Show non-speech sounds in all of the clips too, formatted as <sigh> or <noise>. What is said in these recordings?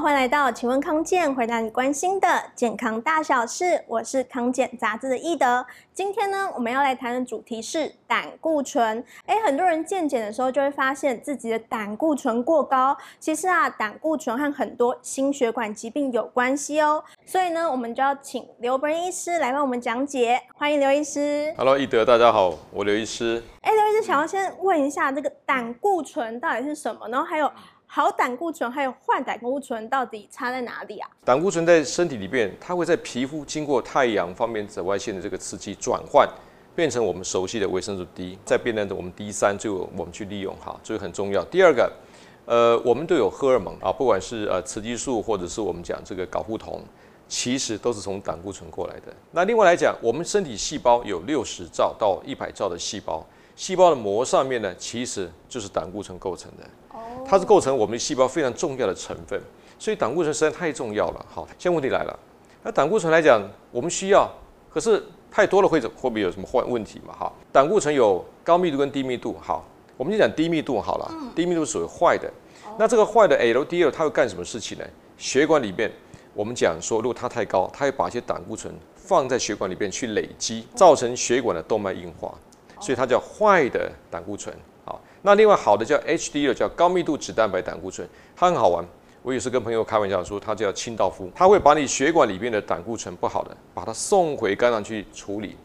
欢迎来到请问康健，回答你关心的健康大小事。我是康健杂志的易德。今天呢，我们要来谈的主题是胆固醇。哎，很多人健检的时候就会发现自己的胆固醇过高。其实啊，胆固醇和很多心血管疾病有关系哦。所以呢，我们就要请刘伯恩医师来帮我们讲解。欢迎刘医师。Hello，易德，大家好，我刘医师。哎，刘医师，想要先问一下，这个胆固醇到底是什么？然后还有。好胆固醇还有坏胆固醇到底差在哪里啊？胆固醇在身体里面，它会在皮肤经过太阳方面紫外线的这个刺激转换，变成我们熟悉的维生素 D，再变成我们 D 三，就我们去利用哈，这个很重要。第二个，呃，我们都有荷尔蒙啊，不管是呃雌激素或者是我们讲这个睾固酮，其实都是从胆固醇过来的。那另外来讲，我们身体细胞有六十兆到一百兆的细胞，细胞的膜上面呢，其实就是胆固醇构成的。它是构成我们细胞非常重要的成分，所以胆固醇实在太重要了。好，现在问题来了，那胆固醇来讲，我们需要，可是太多了会会不会有什么坏问题嘛？哈，胆固醇有高密度跟低密度。好，我们就讲低密度好了，低密度属于坏的。那这个坏的 LDL 它会干什么事情呢？血管里面，我们讲说，如果它太高，它会把一些胆固醇放在血管里面去累积，造成血管的动脉硬化，所以它叫坏的胆固醇。那另外好的叫 HDL，叫高密度脂蛋白胆固醇，它很好玩。我有时跟朋友开玩笑说，它叫清道夫，它会把你血管里面的胆固醇不好的，把它送回肝脏去处理，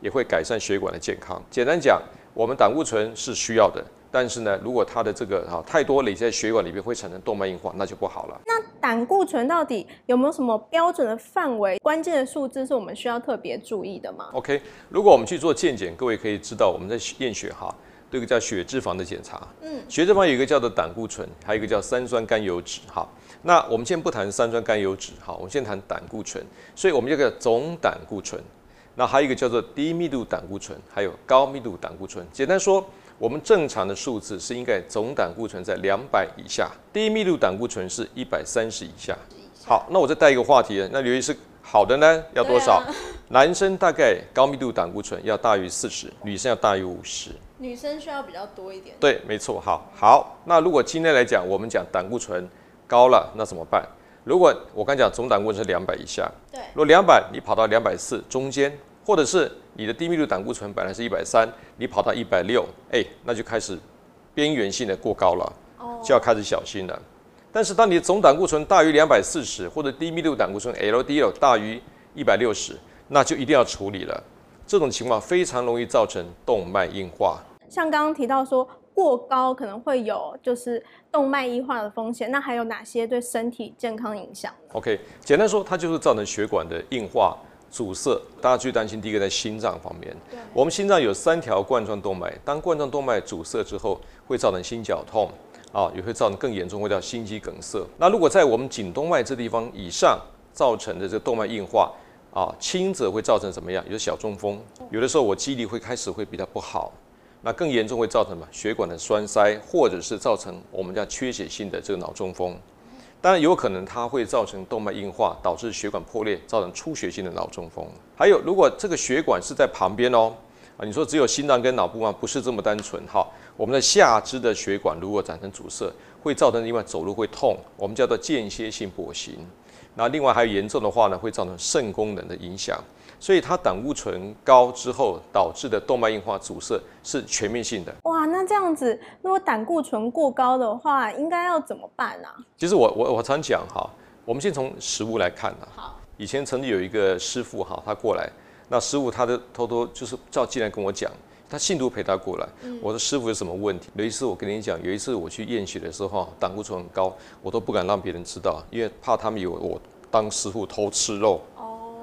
也会改善血管的健康。简单讲，我们胆固醇是需要的，但是呢，如果它的这个哈太多累积在血管里面，会产生动脉硬化，那就不好了。那胆固醇到底有没有什么标准的范围？关键的数字是我们需要特别注意的吗？OK，如果我们去做健检，各位可以知道我们在验血哈。这个叫血脂肪的检查，嗯，血脂肪有一个叫做胆固醇，还有一个叫三酸甘油脂。好，那我们先不谈三酸甘油脂，好，我们先谈胆固醇。所以，我们这个总胆固醇，那还有一个叫做低密度胆固醇，还有高密度胆固醇。简单说，我们正常的数字是应该总胆固醇在两百以下，低密度胆固醇是一百三十以下。好，那我再带一个话题，那刘医师，好的呢要多少？男生大概高密度胆固醇要大于四十，女生要大于五十。女生需要比较多一点。对，没错。好，好。那如果今天来讲，我们讲胆固醇高了，那怎么办？如果我刚讲总胆固醇是两百以下，对。如果两百，你跑到两百四中间，或者是你的低密度胆固醇本来是一百三，你跑到一百六，哎，那就开始边缘性的过高了，哦，就要开始小心了。但是当你的总胆固醇大于两百四十，或者低密度胆固醇 LDL 大于一百六十，那就一定要处理了。这种情况非常容易造成动脉硬化。像刚刚提到说过高可能会有就是动脉硬化的风险，那还有哪些对身体健康影响？OK，简单说，它就是造成血管的硬化阻塞。大家最担心第一个在心脏方面，对我们心脏有三条冠状动脉，当冠状动脉阻塞之后，会造成心绞痛啊，也会造成更严重，会叫心肌梗塞。那如果在我们颈动脉这地方以上造成的这个动脉硬化啊，轻则会造成怎么样？有小中风，有的时候我记忆力会开始会比较不好。那更严重会造成什么？血管的栓塞，或者是造成我们叫缺血性的这个脑中风。当然有可能它会造成动脉硬化，导致血管破裂，造成出血性的脑中风。还有，如果这个血管是在旁边哦，啊，你说只有心脏跟脑部吗？不是这么单纯哈。我们的下肢的血管如果产生阻塞，会造成另外走路会痛，我们叫做间歇性跛行。那另外还有严重的话呢，会造成肾功能的影响。所以它胆固醇高之后导致的动脉硬化阻塞是全面性的。哇，那这样子，如果胆固醇过高的话，应该要怎么办呢、啊？其实我我我常讲哈，我们先从食物来看呐。好。以前曾经有一个师傅哈，他过来，那师傅他就偷偷就是照进来跟我讲，他信徒陪他过来。嗯、我说师傅有什么问题？有一次我跟你讲，有一次我去验血的时候，胆固醇很高，我都不敢让别人知道，因为怕他们以为我当师傅偷吃肉。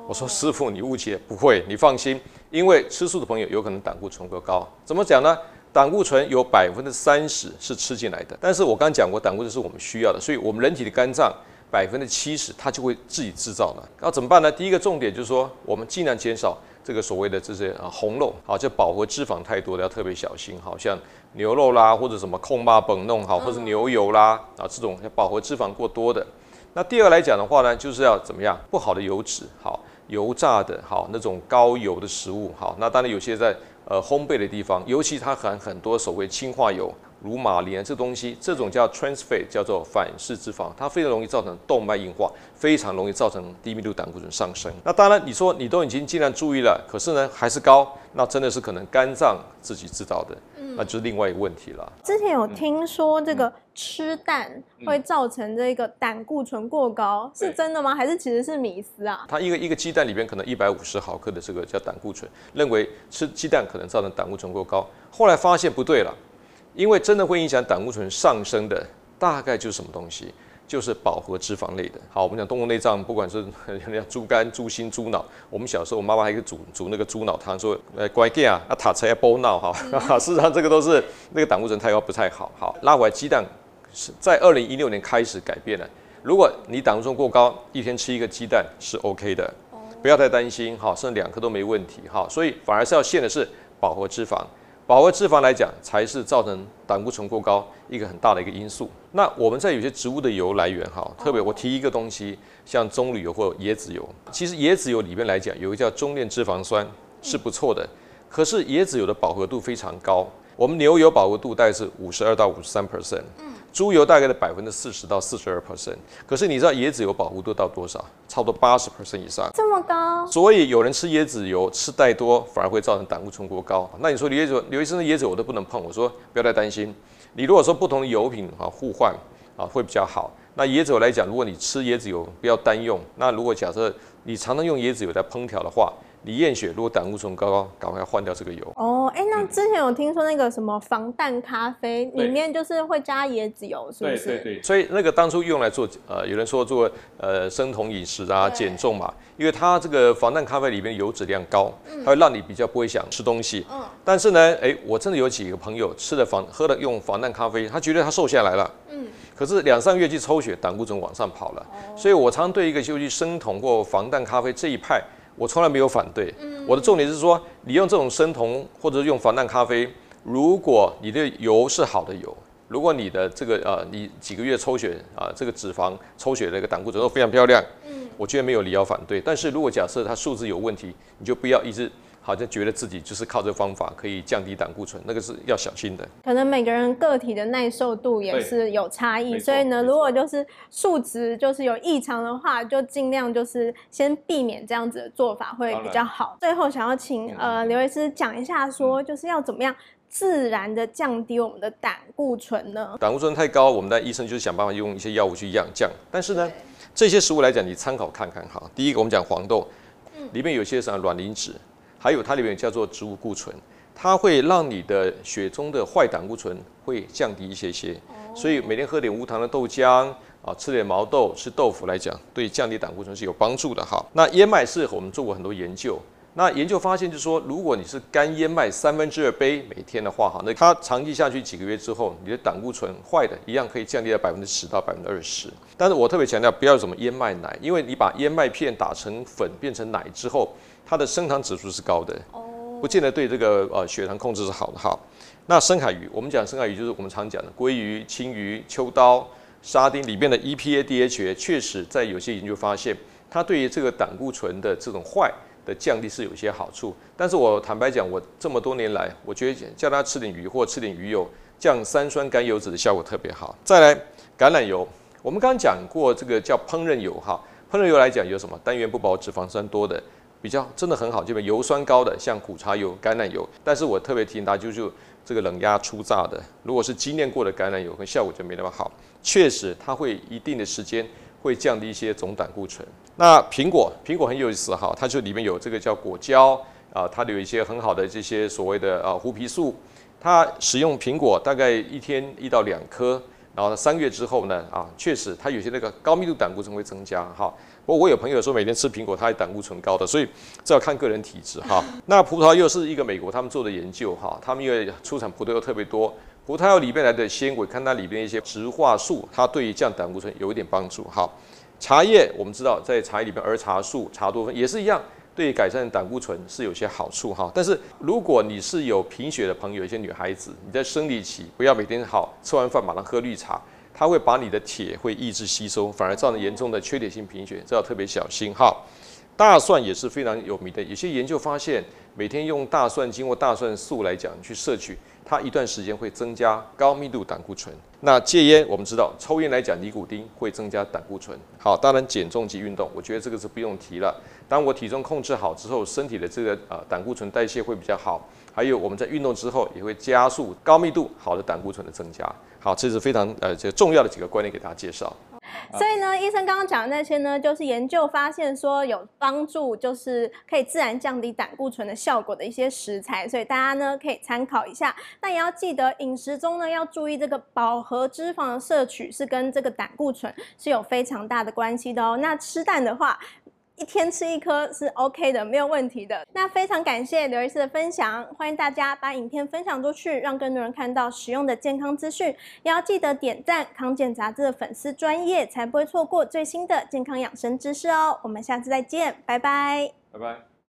我说师傅，你误解，不会，你放心，因为吃素的朋友有可能胆固醇过高。怎么讲呢？胆固醇有百分之三十是吃进来的，但是我刚讲过，胆固醇是我们需要的，所以我们人体的肝脏百分之七十它就会自己制造了。那怎么办呢？第一个重点就是说，我们尽量减少这个所谓的这些啊红肉，好，就饱和脂肪太多的要特别小心，好像牛肉啦，或者什么控巴本弄好，或者牛油啦啊这种饱和脂肪过多的。那第二来讲的话呢，就是要怎么样？不好的油脂，好。油炸的好，那种高油的食物好，那当然有些在呃烘焙的地方，尤其它含很多所谓氢化油，如马莲这东西，这种叫 trans fat，叫做反式脂肪，它非常容易造成动脉硬化，非常容易造成低密度胆固醇上升。那当然，你说你都已经尽量注意了，可是呢还是高，那真的是可能肝脏自己制造的，那就是另外一个问题了。之前有听说这个吃蛋会造成这个胆固醇过高，是真的吗？还是其实是迷思啊？它一个一个鸡蛋里边可能一百五十毫克的这个叫胆固醇，认为吃鸡蛋可能造成胆固醇过高，后来发现不对了。因为真的会影响胆固醇上升的，大概就是什么东西？就是饱和脂肪类的。好，我们讲动物内脏，不管是 <laughs> 人家猪肝、猪心、猪脑，我们小时候我妈妈还可以煮煮那个猪脑汤，说呃乖给啊，啊塔才要煲脑哈。<laughs> 事实上这个都是那个胆固醇太高不太好。好，拉回来鸡蛋是在二零一六年开始改变了。如果你胆固醇过高，一天吃一个鸡蛋是 OK 的，不要太担心。哈，剩两颗都没问题。哈，所以反而是要限的是饱和脂肪。饱和脂肪来讲，才是造成胆固醇过高一个很大的一个因素。那我们在有些植物的油来源哈，特别我提一个东西，像棕榈油或椰子油。其实椰子油里面来讲，有一个叫中链脂肪酸是不错的，可是椰子油的饱和度非常高。我们牛油饱和度大概是五十二到五十三 percent。猪油大概的百分之四十到四十二 percent，可是你知道椰子油饱和度到多少？差不多八十 percent 以上，这么高。所以有人吃椰子油吃太多，反而会造成胆固醇过高。那你说椰子刘医生的椰子油我都不能碰，我说不要太担心。你如果说不同的油品啊互换啊会比较好。那椰子油来讲，如果你吃椰子油不要单用，那如果假设你常常用椰子油在烹调的话。你验血，如果胆固醇高高，赶快要换掉这个油。哦，哎、欸，那之前有听说那个什么防弹咖啡里面就是会加椰子油，是不是？对对对。所以那个当初用来做，呃，有人说做呃生酮饮食啊，减重嘛，因为它这个防弹咖啡里面油脂量高，它会让你比较不会想吃东西。嗯。但是呢，哎、欸，我真的有几个朋友吃了防喝了用防弹咖啡，他觉得他瘦下来了。嗯。可是两三个月去抽血，胆固醇往上跑了。哦。所以我常对一个就是生酮或防弹咖啡这一派。我从来没有反对，我的重点是说，你用这种生酮或者是用防弹咖啡，如果你的油是好的油，如果你的这个呃，你几个月抽血啊，这个脂肪抽血的一个胆固醇都非常漂亮，我觉得没有理由反对。但是如果假设它数字有问题，你就不要一直。好像觉得自己就是靠这个方法可以降低胆固醇，那个是要小心的。可能每个人个体的耐受度也是有差异，所以呢，如果就是数值就是有异常的话，就尽量就是先避免这样子的做法会比较好。最后想要请呃刘医师讲一下，说就是要怎么样自然的降低我们的胆固醇呢？胆固醇太高，我们的医生就是想办法用一些药物去降降。但是呢，这些食物来讲，你参考看看哈。第一个我们讲黄豆，里面有些什么卵磷脂。还有它里面叫做植物固醇，它会让你的血中的坏胆固醇会降低一些些，所以每天喝点无糖的豆浆啊，吃点毛豆，吃豆腐来讲，对降低胆固醇是有帮助的哈。那燕麦是我们做过很多研究，那研究发现就是说，如果你是干燕麦三分之二杯每天的话哈，那它长期下去几个月之后，你的胆固醇坏的一样可以降低到百分之十到百分之二十。但是我特别强调不要什么燕麦奶，因为你把燕麦片打成粉变成奶之后。它的升糖指数是高的，不见得对这个呃血糖控制是好的哈。那深海鱼，我们讲深海鱼就是我们常讲的鲑鱼、青鱼、秋刀、沙丁里面的 EPA、DHA，确实在有些研究发现，它对于这个胆固醇的这种坏的降低是有些好处。但是我坦白讲，我这么多年来，我觉得叫他吃点鱼或吃点鱼油，降三酸甘油脂的效果特别好。再来橄榄油，我们刚刚讲过这个叫烹饪油哈，烹饪油来讲有什么单元不饱和脂肪酸多的。比较真的很好，这边油酸高的像苦茶油、橄榄油，但是我特别提醒大家，就是这个冷压初榨的，如果是精炼过的橄榄油，跟效果就没那么好。确实，它会一定的时间会降低一些总胆固醇。那苹果，苹果很有意思哈，它就里面有这个叫果胶啊，它有一些很好的这些所谓的啊胡皮素，它使用苹果大概一天一到两颗，然后呢三个月之后呢啊，确实它有些那个高密度胆固醇会增加哈。不过我有朋友说每天吃苹果，他胆固醇高的，所以这要看个人体质哈。<laughs> 那葡萄柚是一个美国他们做的研究哈，他们因为出产葡萄柚特别多，葡萄柚里面来的纤维，看它里面一些植化素，它对于降胆固醇有一点帮助哈。茶叶我们知道在茶叶里面儿茶素、茶多酚也是一样，对改善胆固醇是有些好处哈。但是如果你是有贫血的朋友，一些女孩子你在生理期，不要每天好吃完饭马上喝绿茶。它会把你的铁会抑制吸收，反而造成严重的缺铁性贫血，这要特别小心哈。大蒜也是非常有名的，有些研究发现，每天用大蒜经过大蒜素来讲去摄取，它一段时间会增加高密度胆固醇。那戒烟，我们知道抽烟来讲，尼古丁会增加胆固醇。好，当然减重及运动，我觉得这个是不用提了。当我体重控制好之后，身体的这个呃胆固醇代谢会比较好。还有我们在运动之后，也会加速高密度好的胆固醇的增加。好，这是非常呃这个重要的几个观念给大家介绍。所以呢，医生刚刚讲的那些呢，就是研究发现说有帮助，就是可以自然降低胆固醇的效果的一些食材，所以大家呢可以参考一下。那也要记得饮食中呢要注意这个饱和脂肪的摄取是跟这个胆固醇是有非常大的关系的哦。那吃蛋的话，一天吃一颗是 OK 的，没有问题的。那非常感谢刘医师的分享，欢迎大家把影片分享出去，让更多人看到实用的健康资讯。也要记得点赞康健杂志的粉丝专业，才不会错过最新的健康养生知识哦。我们下次再见，拜拜，拜拜。